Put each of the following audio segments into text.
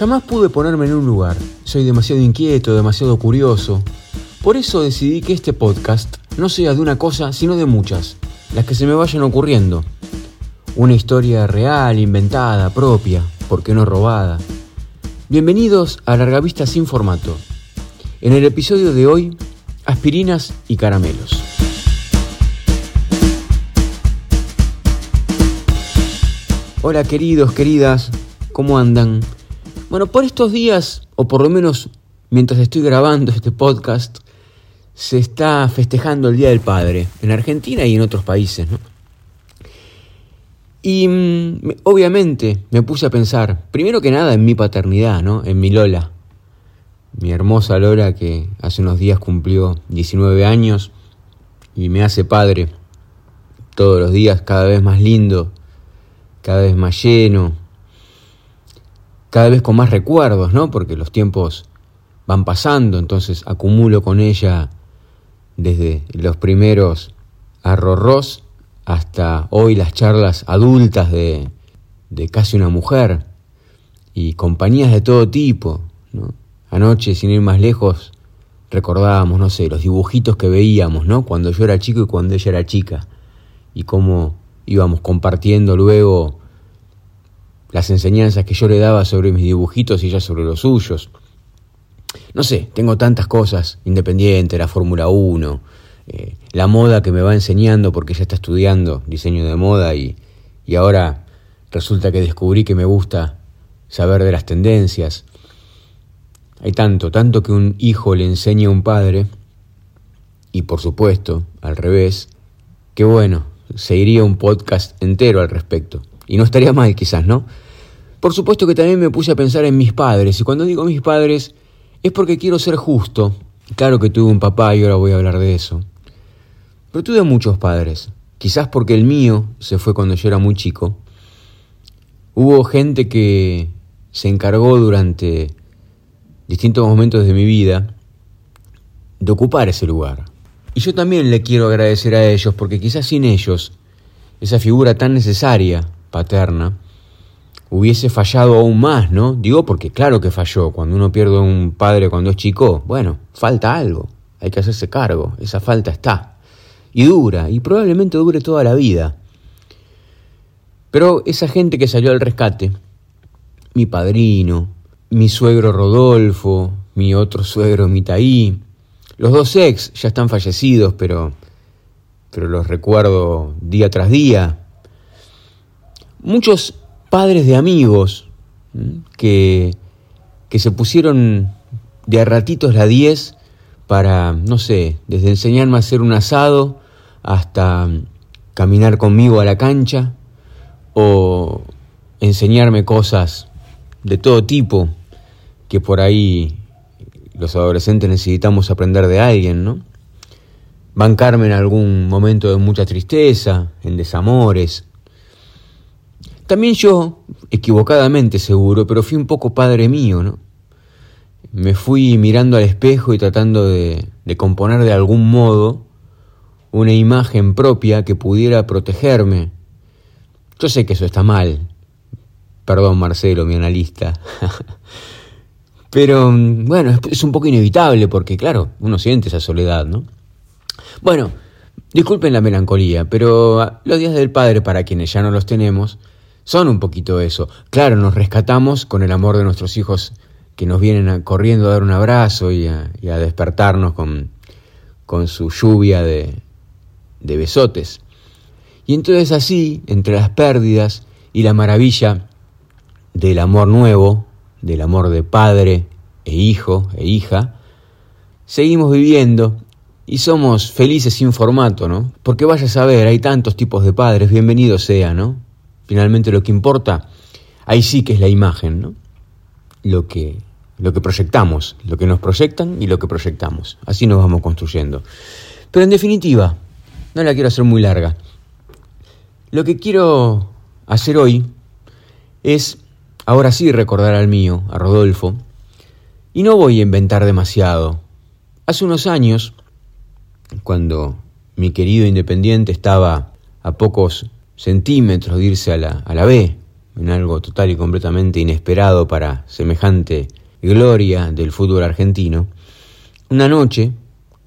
Jamás pude ponerme en un lugar. Soy demasiado inquieto, demasiado curioso. Por eso decidí que este podcast no sea de una cosa, sino de muchas, las que se me vayan ocurriendo. Una historia real, inventada, propia, ¿por qué no robada? Bienvenidos a Largavista sin formato. En el episodio de hoy, aspirinas y caramelos. Hola queridos, queridas, ¿cómo andan? Bueno, por estos días, o por lo menos mientras estoy grabando este podcast, se está festejando el Día del Padre, en Argentina y en otros países, ¿no? Y mm, obviamente me puse a pensar, primero que nada, en mi paternidad, ¿no? En mi Lola, mi hermosa Lola que hace unos días cumplió 19 años y me hace padre todos los días cada vez más lindo cada vez más lleno, cada vez con más recuerdos, ¿no? Porque los tiempos van pasando, entonces acumulo con ella desde los primeros arrorros hasta hoy las charlas adultas de, de casi una mujer y compañías de todo tipo, ¿no? Anoche, sin ir más lejos, recordábamos, no sé, los dibujitos que veíamos, ¿no? Cuando yo era chico y cuando ella era chica. Y cómo íbamos compartiendo luego las enseñanzas que yo le daba sobre mis dibujitos y ella sobre los suyos. No sé, tengo tantas cosas, independiente, la Fórmula 1, eh, la moda que me va enseñando porque ella está estudiando diseño de moda y, y ahora resulta que descubrí que me gusta saber de las tendencias. Hay tanto, tanto que un hijo le enseña a un padre, y por supuesto, al revés, que bueno, se iría un podcast entero al respecto. Y no estaría mal quizás, ¿no? Por supuesto que también me puse a pensar en mis padres, y cuando digo mis padres es porque quiero ser justo. Claro que tuve un papá y ahora voy a hablar de eso. Pero tuve muchos padres, quizás porque el mío se fue cuando yo era muy chico. Hubo gente que se encargó durante distintos momentos de mi vida de ocupar ese lugar. Y yo también le quiero agradecer a ellos porque quizás sin ellos, esa figura tan necesaria, paterna, hubiese fallado aún más, ¿no? Digo porque claro que falló. Cuando uno pierde a un padre cuando es chico, bueno, falta algo. Hay que hacerse cargo. Esa falta está. Y dura, y probablemente dure toda la vida. Pero esa gente que salió al rescate, mi padrino, mi suegro Rodolfo, mi otro suegro Mitaí, los dos ex ya están fallecidos, pero, pero los recuerdo día tras día. Muchos padres de amigos que, que se pusieron de a ratitos la 10 para, no sé, desde enseñarme a hacer un asado hasta caminar conmigo a la cancha o enseñarme cosas de todo tipo que por ahí los adolescentes necesitamos aprender de alguien, ¿no? Bancarme en algún momento de mucha tristeza, en desamores. También yo, equivocadamente seguro, pero fui un poco padre mío, ¿no? Me fui mirando al espejo y tratando de, de componer de algún modo una imagen propia que pudiera protegerme. Yo sé que eso está mal. Perdón, Marcelo, mi analista. Pero bueno, es un poco inevitable porque, claro, uno siente esa soledad, ¿no? Bueno, disculpen la melancolía, pero ah, los días del Padre, para quienes ya no los tenemos, son un poquito eso. Claro, nos rescatamos con el amor de nuestros hijos que nos vienen corriendo a dar un abrazo y a, despertarnos con, con, su lluvia de, de besotes. Y entonces así, entre las pérdidas y la maravilla del amor nuevo, del amor de padre e hijo e hija, seguimos viviendo y somos felices sin formato, ¿no? Porque vaya a saber, hay tantos tipos de padres, bienvenido sea, ¿no? Finalmente lo que importa, ahí sí que es la imagen, ¿no? Lo que, lo que proyectamos, lo que nos proyectan y lo que proyectamos. Así nos vamos construyendo. Pero en definitiva, no la quiero hacer muy larga. Lo que quiero hacer hoy es ahora sí recordar al mío, a Rodolfo, y no voy a inventar demasiado. Hace unos años, cuando mi querido Independiente estaba a pocos centímetros de irse a la, a la B, en algo total y completamente inesperado para semejante gloria del fútbol argentino, una noche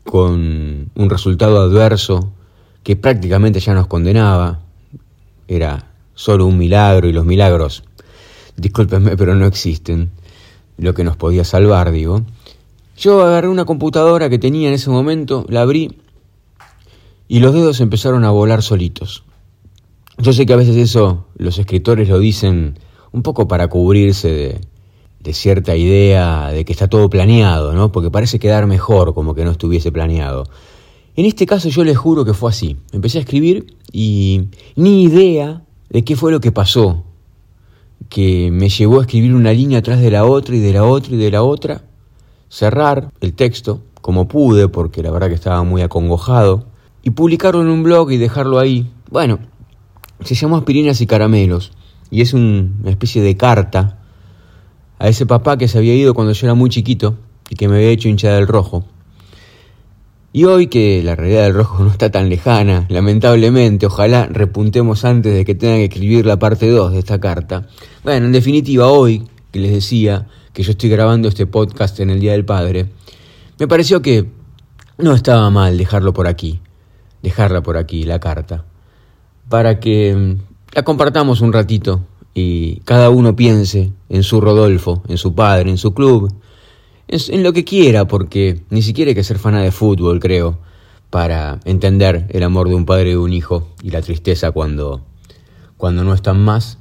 con un resultado adverso que prácticamente ya nos condenaba, era solo un milagro y los milagros, discúlpenme, pero no existen, lo que nos podía salvar, digo. Yo agarré una computadora que tenía en ese momento, la abrí y los dedos empezaron a volar solitos. Yo sé que a veces eso los escritores lo dicen un poco para cubrirse de, de cierta idea de que está todo planeado, ¿no? Porque parece quedar mejor como que no estuviese planeado. En este caso yo les juro que fue así. Empecé a escribir y ni idea de qué fue lo que pasó, que me llevó a escribir una línea atrás de la otra y de la otra y de la otra, cerrar el texto como pude, porque la verdad que estaba muy acongojado, y publicarlo en un blog y dejarlo ahí. Bueno, se llamó Aspirinas y Caramelos, y es una especie de carta a ese papá que se había ido cuando yo era muy chiquito y que me había hecho hincha del rojo. Y hoy que la realidad del rojo no está tan lejana, lamentablemente, ojalá repuntemos antes de que tenga que escribir la parte 2 de esta carta. Bueno, en definitiva, hoy que les decía que yo estoy grabando este podcast en el Día del Padre, me pareció que no estaba mal dejarlo por aquí, dejarla por aquí, la carta, para que mm, la compartamos un ratito y cada uno piense en su Rodolfo, en su padre, en su club, en, lo que quiera, porque ni siquiera hay que ser fana de fútbol, creo, para entender el amor de un padre y de un hijo y la tristeza cuando, cuando no están más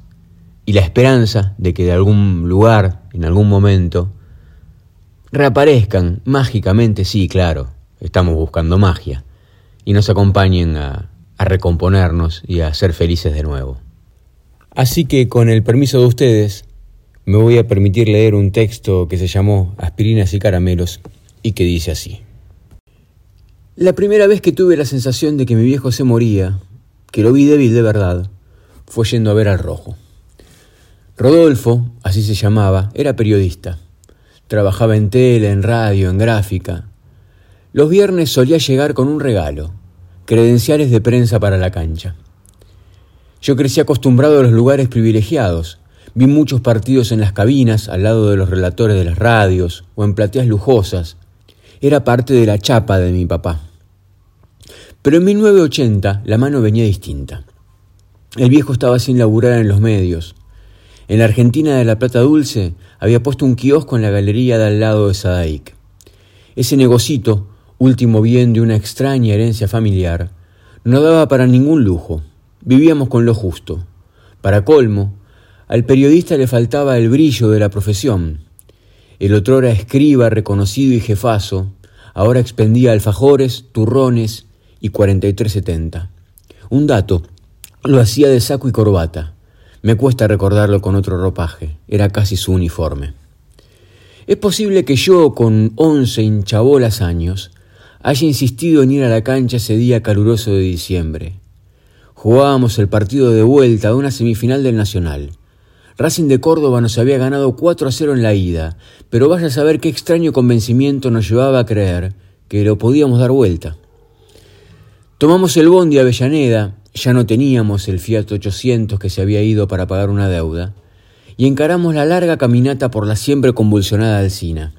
y la esperanza de que de algún lugar, en algún momento, reaparezcan mágicamente, sí, claro, estamos buscando magia, y nos acompañen a, a recomponernos y a ser felices de nuevo. Así que con el permiso de ustedes, me voy a permitir leer un texto que se llamó Aspirinas y Caramelos y que dice así. La primera vez que tuve la sensación de que mi viejo se moría, que lo vi débil de verdad, fue yendo a ver al rojo. Rodolfo, así se llamaba, era periodista. Trabajaba en tele, en radio, en gráfica. Los viernes solía llegar con un regalo, credenciales de prensa para la cancha. Yo crecí acostumbrado a los lugares privilegiados. Vi muchos partidos en las cabinas, al lado de los relatores de las radios, o en plateas lujosas. Era parte de la chapa de mi papá. Pero en 1980 la mano venía distinta. El viejo estaba sin laburar en los medios. En la Argentina de la Plata Dulce había puesto un kiosco en la galería de al lado de Sadaic. Ese negocito, último bien de una extraña herencia familiar, no daba para ningún lujo. Vivíamos con lo justo. Para colmo, al periodista le faltaba el brillo de la profesión. El otrora escriba reconocido y jefazo, ahora expendía alfajores, turrones y 4370. Un dato, lo hacía de saco y corbata. Me cuesta recordarlo con otro ropaje, era casi su uniforme. Es posible que yo, con once hinchabolas años, haya insistido en ir a la cancha ese día caluroso de diciembre. Jugábamos el partido de vuelta de una semifinal del Nacional. Racing de Córdoba nos había ganado 4 a 0 en la ida, pero vaya a saber qué extraño convencimiento nos llevaba a creer que lo podíamos dar vuelta. Tomamos el bondi a Avellaneda, ya no teníamos el Fiat 800 que se había ido para pagar una deuda, y encaramos la larga caminata por la siempre convulsionada Alcina.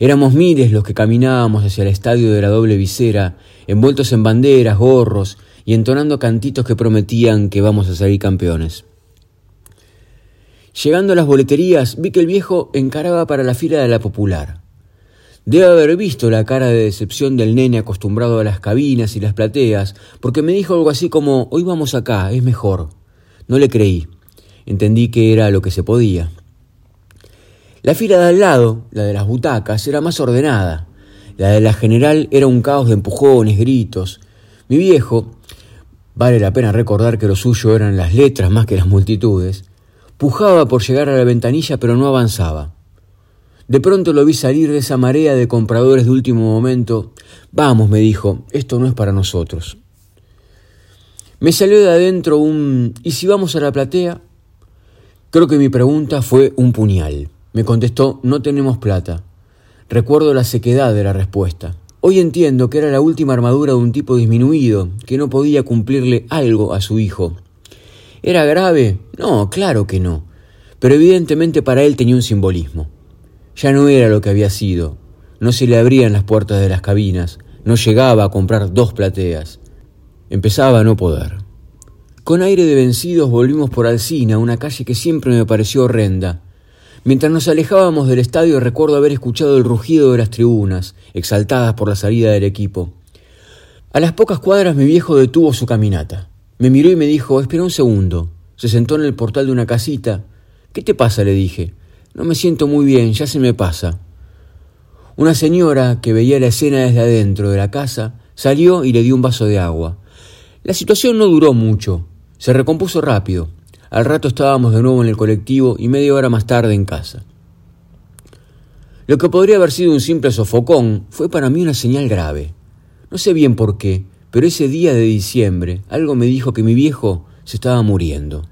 Éramos miles los que caminábamos hacia el estadio de la doble visera, envueltos en banderas, gorros y entonando cantitos que prometían que vamos a salir campeones. Llegando a las boleterías, vi que el viejo encaraba para la fila de la popular. Debe haber visto la cara de decepción del nene acostumbrado a las cabinas y las plateas, porque me dijo algo así como, hoy vamos acá, es mejor. No le creí. Entendí que era lo que se podía. La fila de al lado, la de las butacas, era más ordenada. La de la general era un caos de empujones, gritos. Mi viejo, vale la pena recordar que lo suyo eran las letras más que las multitudes, pujaba por llegar a la ventanilla pero no avanzaba. De pronto lo vi salir de esa marea de compradores de último momento. Vamos, me dijo, esto no es para nosotros. Me salió de adentro un ¿y si vamos a la platea? Creo que mi pregunta fue un puñal. Me contestó, no tenemos plata. Recuerdo la sequedad de la respuesta. Hoy entiendo que era la última armadura de un tipo disminuido, que no podía cumplirle algo a su hijo. ¿Era grave? No, claro que no. Pero evidentemente para él tenía un simbolismo. Ya no era lo que había sido. No se le abrían las puertas de las cabinas. No llegaba a comprar dos plateas. Empezaba a no poder. Con aire de vencidos volvimos por Alcina, una calle que siempre me pareció horrenda. Mientras nos alejábamos del estadio recuerdo haber escuchado el rugido de las tribunas, exaltadas por la salida del equipo. A las pocas cuadras mi viejo detuvo su caminata. Me miró y me dijo, espera un segundo. Se sentó en el portal de una casita. ¿Qué te pasa? le dije. No me siento muy bien, ya se me pasa. Una señora que veía la escena desde adentro de la casa salió y le dio un vaso de agua. La situación no duró mucho. Se recompuso rápido. Al rato estábamos de nuevo en el colectivo y media hora más tarde en casa. Lo que podría haber sido un simple sofocón fue para mí una señal grave. No sé bien por qué, pero ese día de diciembre algo me dijo que mi viejo se estaba muriendo.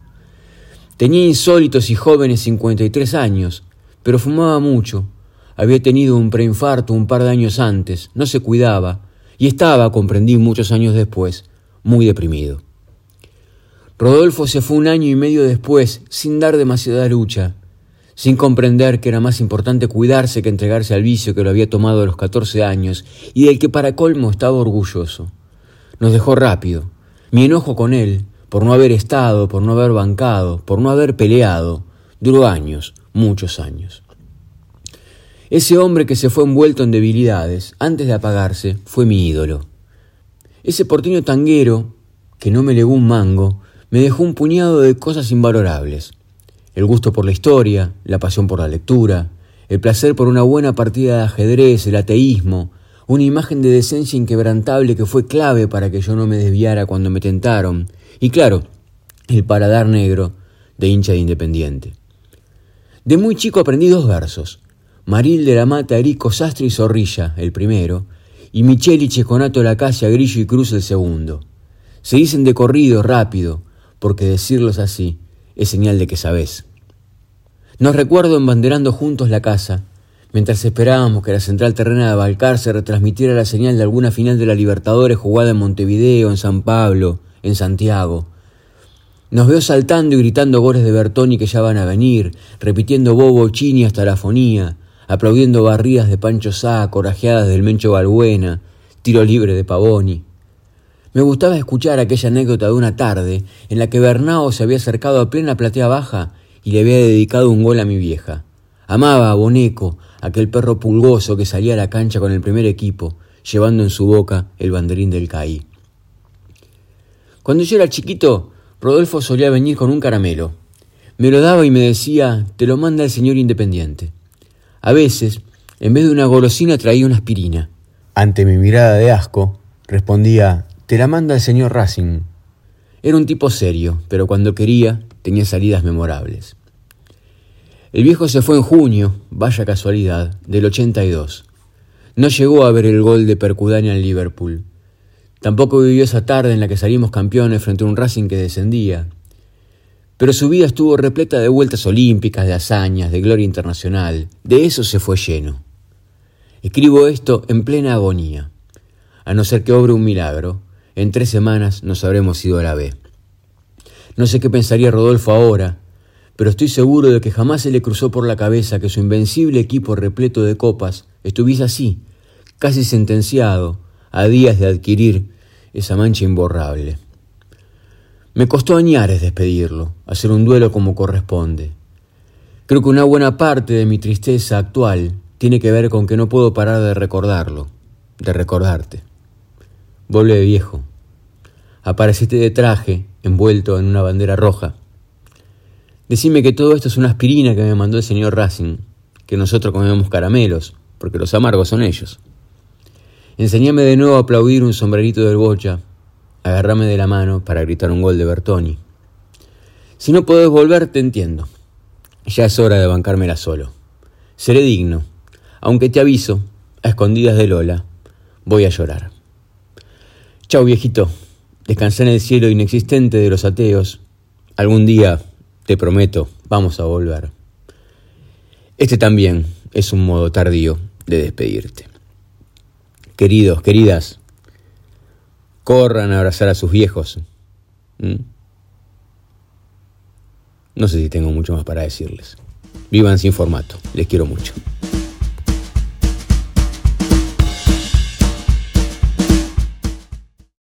Tenía insólitos y jóvenes 53 años, pero fumaba mucho. Había tenido un preinfarto un par de años antes, no se cuidaba y estaba, comprendí muchos años después, muy deprimido. Rodolfo se fue un año y medio después, sin dar demasiada lucha, sin comprender que era más importante cuidarse que entregarse al vicio que lo había tomado a los catorce años y del que para colmo estaba orgulloso. Nos dejó rápido. Mi enojo con él, por no haber estado, por no haber bancado, por no haber peleado, duró años, muchos años. Ese hombre que se fue envuelto en debilidades, antes de apagarse, fue mi ídolo. Ese porteño tanguero, que no me legó un mango, me dejó un puñado de cosas invalorables. El gusto por la historia, la pasión por la lectura, el placer por una buena partida de ajedrez, el ateísmo, una imagen de decencia inquebrantable que fue clave para que yo no me desviara cuando me tentaron, y claro, el paradar negro de hincha de Independiente. De muy chico aprendí dos versos, Maril de la Mata, Erico Sastre y Zorrilla, el primero, y Micheli Checonato Lacasia, Grillo y Cruz, el segundo. Se dicen de corrido, rápido, porque decirlos así es señal de que sabés. Nos recuerdo embanderando juntos la casa, mientras esperábamos que la central terrena de Balcarce retransmitiera la señal de alguna final de la Libertadores jugada en Montevideo, en San Pablo, en Santiago. Nos veo saltando y gritando goles de Bertoni que ya van a venir, repitiendo Bobo Chini hasta la fonía, aplaudiendo barridas de Pancho Sá, corajeadas del Mencho Balbuena, tiro libre de Pavoni. Me gustaba escuchar aquella anécdota de una tarde en la que Bernao se había acercado a plena platea baja y le había dedicado un gol a mi vieja. Amaba a Boneco, aquel perro pulgoso que salía a la cancha con el primer equipo, llevando en su boca el banderín del CAI. Cuando yo era chiquito, Rodolfo solía venir con un caramelo. Me lo daba y me decía, te lo manda el señor Independiente. A veces, en vez de una golosina, traía una aspirina. Ante mi mirada de asco, respondía, te la manda el señor Racing. Era un tipo serio, pero cuando quería tenía salidas memorables. El viejo se fue en junio, vaya casualidad, del 82. No llegó a ver el gol de Percudania en Liverpool. Tampoco vivió esa tarde en la que salimos campeones frente a un Racing que descendía. Pero su vida estuvo repleta de vueltas olímpicas, de hazañas, de gloria internacional. De eso se fue lleno. Escribo esto en plena agonía. A no ser que obre un milagro, en tres semanas nos habremos ido a la B. No sé qué pensaría Rodolfo ahora, pero estoy seguro de que jamás se le cruzó por la cabeza que su invencible equipo repleto de copas estuviese así, casi sentenciado, a días de adquirir esa mancha imborrable. Me costó añares despedirlo, hacer un duelo como corresponde. Creo que una buena parte de mi tristeza actual tiene que ver con que no puedo parar de recordarlo, de recordarte. Vuelve viejo. Apareciste de traje, envuelto en una bandera roja. Decime que todo esto es una aspirina que me mandó el señor Racing, que nosotros comemos caramelos, porque los amargos son ellos. Enseñame de nuevo a aplaudir un sombrerito del bocha, agarrame de la mano para gritar un gol de Bertoni. Si no podés volver, te entiendo. Ya es hora de bancármela solo. Seré digno, aunque te aviso, a escondidas de Lola, voy a llorar. Chau viejito, descansá en el cielo inexistente de los ateos. Algún día, te prometo, vamos a volver. Este también es un modo tardío de despedirte. Queridos, queridas, corran a abrazar a sus viejos. No sé si tengo mucho más para decirles. Vivan sin formato. Les quiero mucho.